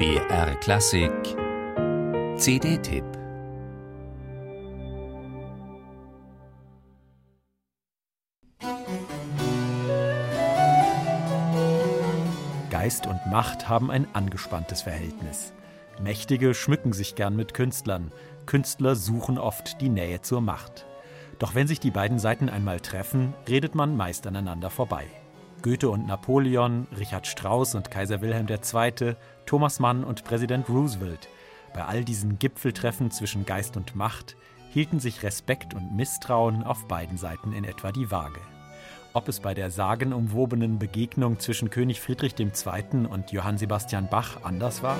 BR Klassik CD-Tipp Geist und Macht haben ein angespanntes Verhältnis. Mächtige schmücken sich gern mit Künstlern, Künstler suchen oft die Nähe zur Macht. Doch wenn sich die beiden Seiten einmal treffen, redet man meist aneinander vorbei. Goethe und Napoleon, Richard Strauss und Kaiser Wilhelm II., Thomas Mann und Präsident Roosevelt. Bei all diesen Gipfeltreffen zwischen Geist und Macht hielten sich Respekt und Misstrauen auf beiden Seiten in etwa die Waage. Ob es bei der sagenumwobenen Begegnung zwischen König Friedrich II. und Johann Sebastian Bach anders war?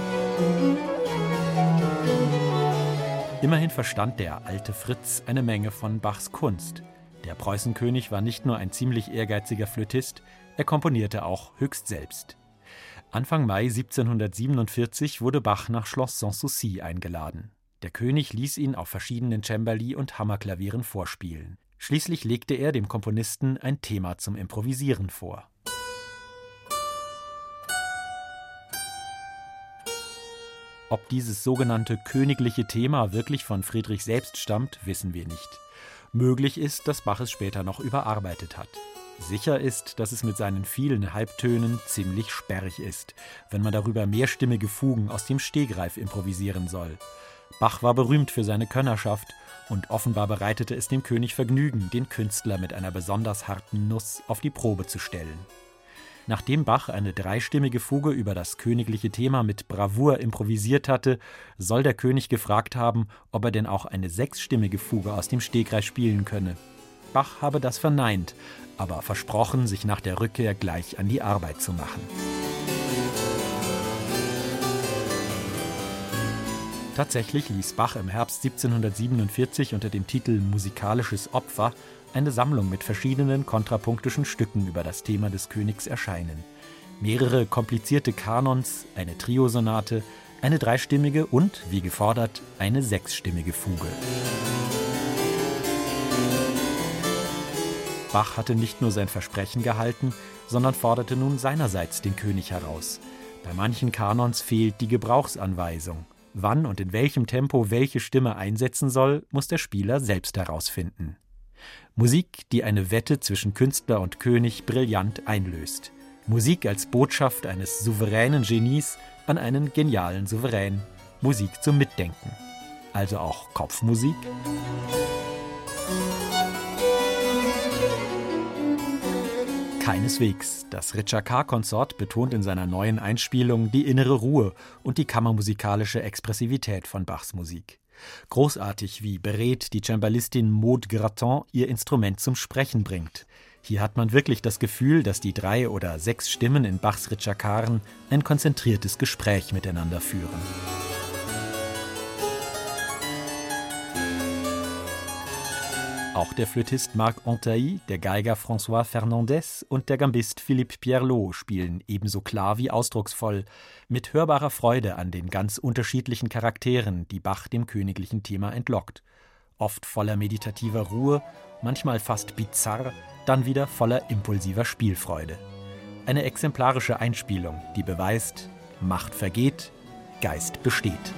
Immerhin verstand der alte Fritz eine Menge von Bachs Kunst. Der Preußenkönig war nicht nur ein ziemlich ehrgeiziger Flötist, er komponierte auch höchst selbst. Anfang Mai 1747 wurde Bach nach Schloss Sanssouci eingeladen. Der König ließ ihn auf verschiedenen Cembali und Hammerklavieren vorspielen. Schließlich legte er dem Komponisten ein Thema zum Improvisieren vor. Ob dieses sogenannte königliche Thema wirklich von Friedrich selbst stammt, wissen wir nicht. Möglich ist, dass Bach es später noch überarbeitet hat. Sicher ist, dass es mit seinen vielen Halbtönen ziemlich sperrig ist, wenn man darüber mehrstimmige Fugen aus dem Stegreif improvisieren soll. Bach war berühmt für seine Könnerschaft und offenbar bereitete es dem König Vergnügen, den Künstler mit einer besonders harten Nuss auf die Probe zu stellen. Nachdem Bach eine dreistimmige Fuge über das königliche Thema mit Bravour improvisiert hatte, soll der König gefragt haben, ob er denn auch eine sechsstimmige Fuge aus dem Stegreif spielen könne. Bach habe das verneint, aber versprochen, sich nach der Rückkehr gleich an die Arbeit zu machen. Tatsächlich ließ Bach im Herbst 1747 unter dem Titel Musikalisches Opfer eine Sammlung mit verschiedenen kontrapunktischen Stücken über das Thema des Königs erscheinen. Mehrere komplizierte Kanons, eine Triosonate, eine dreistimmige und, wie gefordert, eine sechsstimmige Fuge. Bach hatte nicht nur sein Versprechen gehalten, sondern forderte nun seinerseits den König heraus. Bei manchen Kanons fehlt die Gebrauchsanweisung. Wann und in welchem Tempo welche Stimme einsetzen soll, muss der Spieler selbst herausfinden. Musik, die eine Wette zwischen Künstler und König brillant einlöst. Musik als Botschaft eines souveränen Genies an einen genialen Souverän. Musik zum Mitdenken. Also auch Kopfmusik? Keineswegs. Das Ritschakar-Konsort betont in seiner neuen Einspielung die innere Ruhe und die kammermusikalische Expressivität von Bachs Musik. Großartig, wie berät die Cembalistin Maud Gratton ihr Instrument zum Sprechen bringt. Hier hat man wirklich das Gefühl, dass die drei oder sechs Stimmen in Bachs Ritschakaren ein konzentriertes Gespräch miteinander führen. Auch der Flötist Marc Antailly, der Geiger François Fernandez und der Gambist Philippe Pierlot spielen ebenso klar wie ausdrucksvoll, mit hörbarer Freude an den ganz unterschiedlichen Charakteren, die Bach dem königlichen Thema entlockt. Oft voller meditativer Ruhe, manchmal fast bizarr, dann wieder voller impulsiver Spielfreude. Eine exemplarische Einspielung, die beweist, Macht vergeht, Geist besteht.